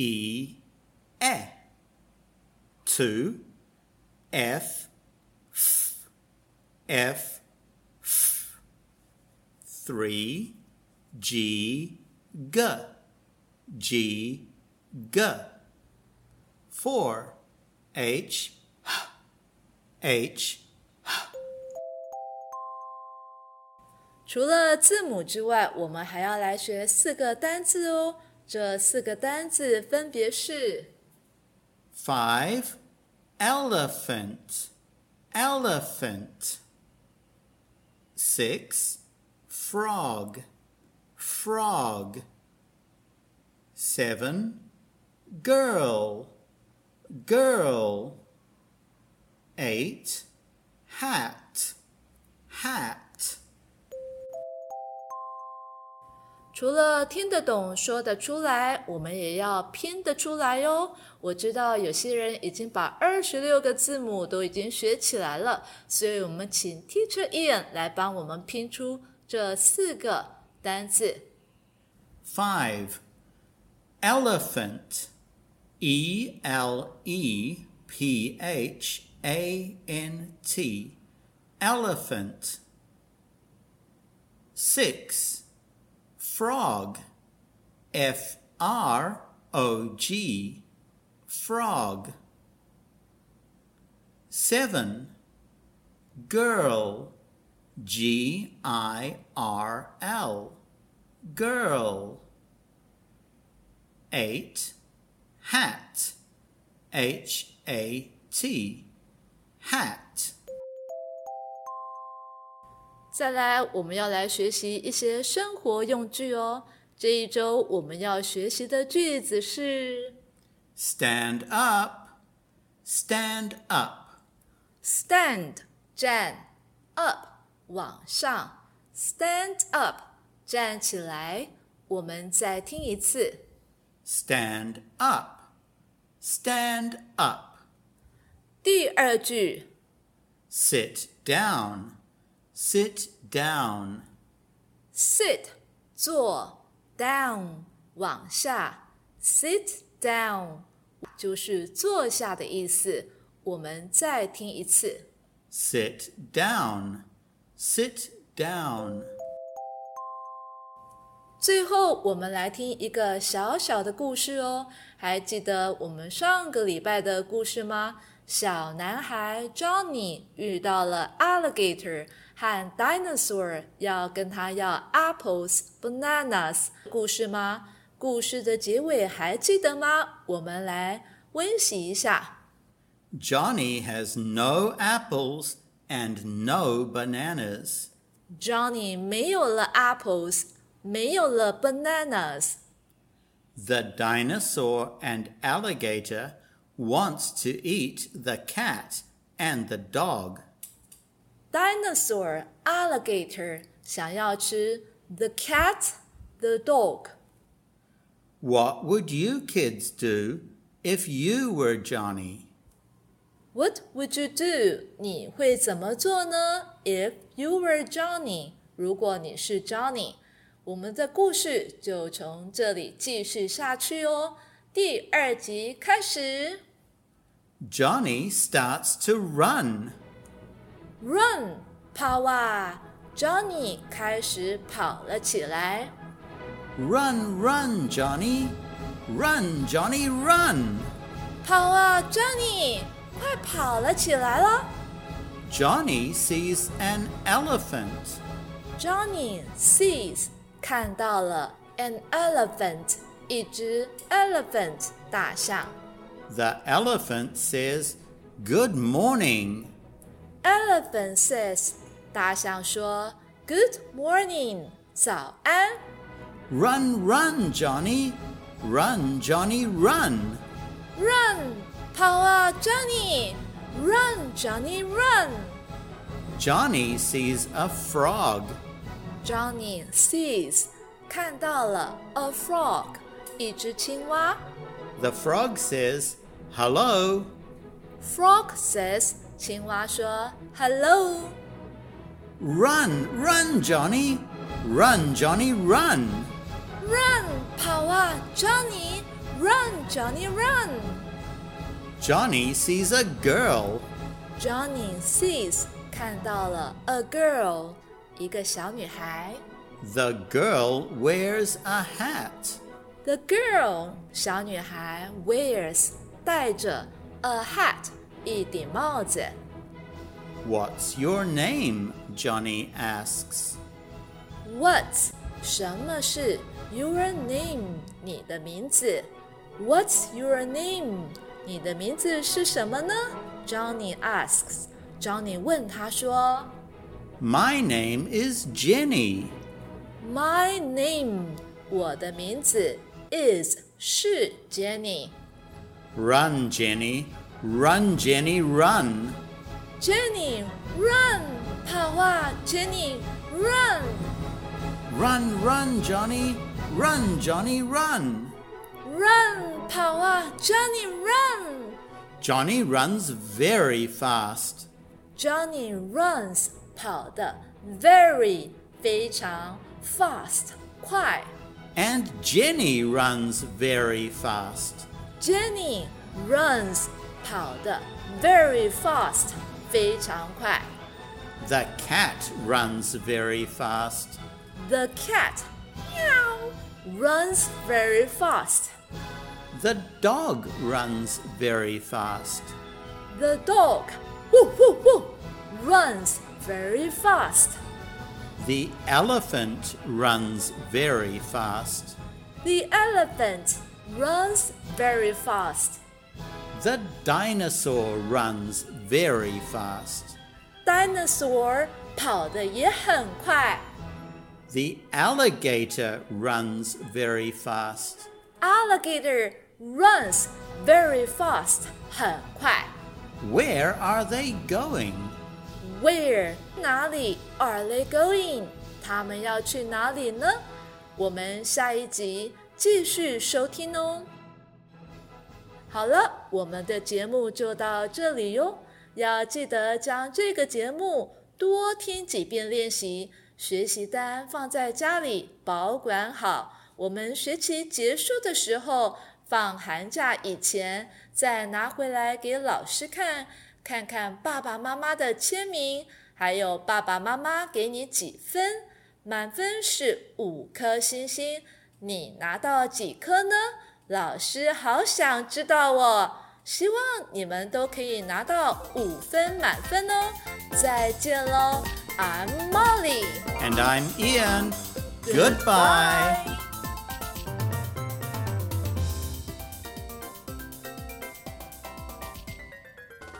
E, E. Two, F, F, F, F. Three, G, G, G, G. Four, H, H, 除了字母之外，我们还要来学四个单字哦。这四个单字分别是 Five, elephant, elephant. Six, frog, frog. Seven, girl, girl. Eight, hat, hat. 除了听得懂、说得出来，我们也要拼得出来哟。我知道有些人已经把二十六个字母都已经学起来了，所以我们请 Teacher Ian 来帮我们拼出这四个单字。Five, elephant. E L E P H A N T. Elephant. Six, frog. F R O G. Frog. Seven, girl. G I R L girl. Eight, hat, H A T, hat. 再来，我们要来学习一些生活用具哦。这一周我们要学习的句子是 Stand up, stand up. stand 站，up 往上，stand up 站起来。我们再听一次。Stand up, stand up. 第二句 Sit down, sit down. sit 坐，down 往下，sit down 就是坐下的意思。我们再听一次。Sit down, sit down. 最后，我们来听一个小小的故事哦。还记得我们上个礼拜的故事吗？小男孩 Johnny 遇到了 alligator 和 dinosaur，要跟他要 apples、bananas，故事吗？故事的结尾还记得吗？我们来温习一下。 Johnny has no apples and no bananas. Johnny 没有了 apples，没有了 bananas。 The dinosaur and alligator wants to eat the cat and the dog. dinosaur alligator 想要吃 the cat the dog。 What would you kids do if you were Johnny? What would you do？你会怎么做呢？If you were Johnny，如果你是 Johnny，我们的故事就从这里继续下去哦。第二集开始 Johnny starts to run. ，Run 跑啊！Johnny 开始跑了起来。 Run, run, Johnny. Run, Johnny, run. 跑啊，Johnny，快跑了起来了。 Johnny sees an elephant. Johnny sees 看到了 an elephant 一只 elephant 大象。 The elephant says, Good morning. Elephant says 大象说 Good morning 早安。 Run, run, Johnny. Run, Johnny, run! Run，跑啊，Johnny！Run, Johnny, run! Johnny sees a frog. Johnny sees 看到了 a frog 一只青蛙。 The frog says, Hello. Frog says 青蛙说 Hello。 Run, run, Johnny! Run, Johnny, run! Run，跑啊，Johnny！Run, Johnny, run! Johnny sees a girl. Johnny sees 看到了 a girl 一个小女孩。 The girl wears a hat. The girl 小女孩 wears 戴着 a hat 一顶帽子。 What's your name? Johnny asks. What 什么是 your name 你的名字？What's your name 你的名字是什么呢？Johnny asks. Johnny 问他说 My name is Jenny. ：“My name 我的名字 is 是 Jenny。 Run, Jenny. Run, Jenny, run. Jenny run 跑啊，Jenny run Run, run, Johnny. Run, Johnny, run. run 跑啊，Johnny run。” Johnny runs very fast. Johnny runs 跑的 very 非常 fast 快。 And Jenny runs very fast. Jenny runs 跑的 very fast 非常快。 The cat runs very fast. The cat meow runs very fast. The dog runs very fast. The dog woo woo woo runs very fast. The elephant runs very fast. The elephant runs very fast. The dinosaur runs very fast. Dinosaur 跑得也很快。 The alligator runs very fast. Alligator runs very fast 很快。 Where are they going? Where 哪里 are they going？他们要去哪里呢？我们下一集继续收听哦。好了，我们的节目就到这里哟。要记得将这个节目多听几遍练习，学习单放在家里保管好。我们学期结束的时候，放寒假以前再拿回来给老师看，看看爸爸妈妈的签名，还有爸爸妈妈给你几分。满分是五颗星星，你拿到几颗呢？老师好想知道哦。希望你们都可以拿到五分满分哦。再见喽，I'm Molly。And I'm Ian. Goodbye.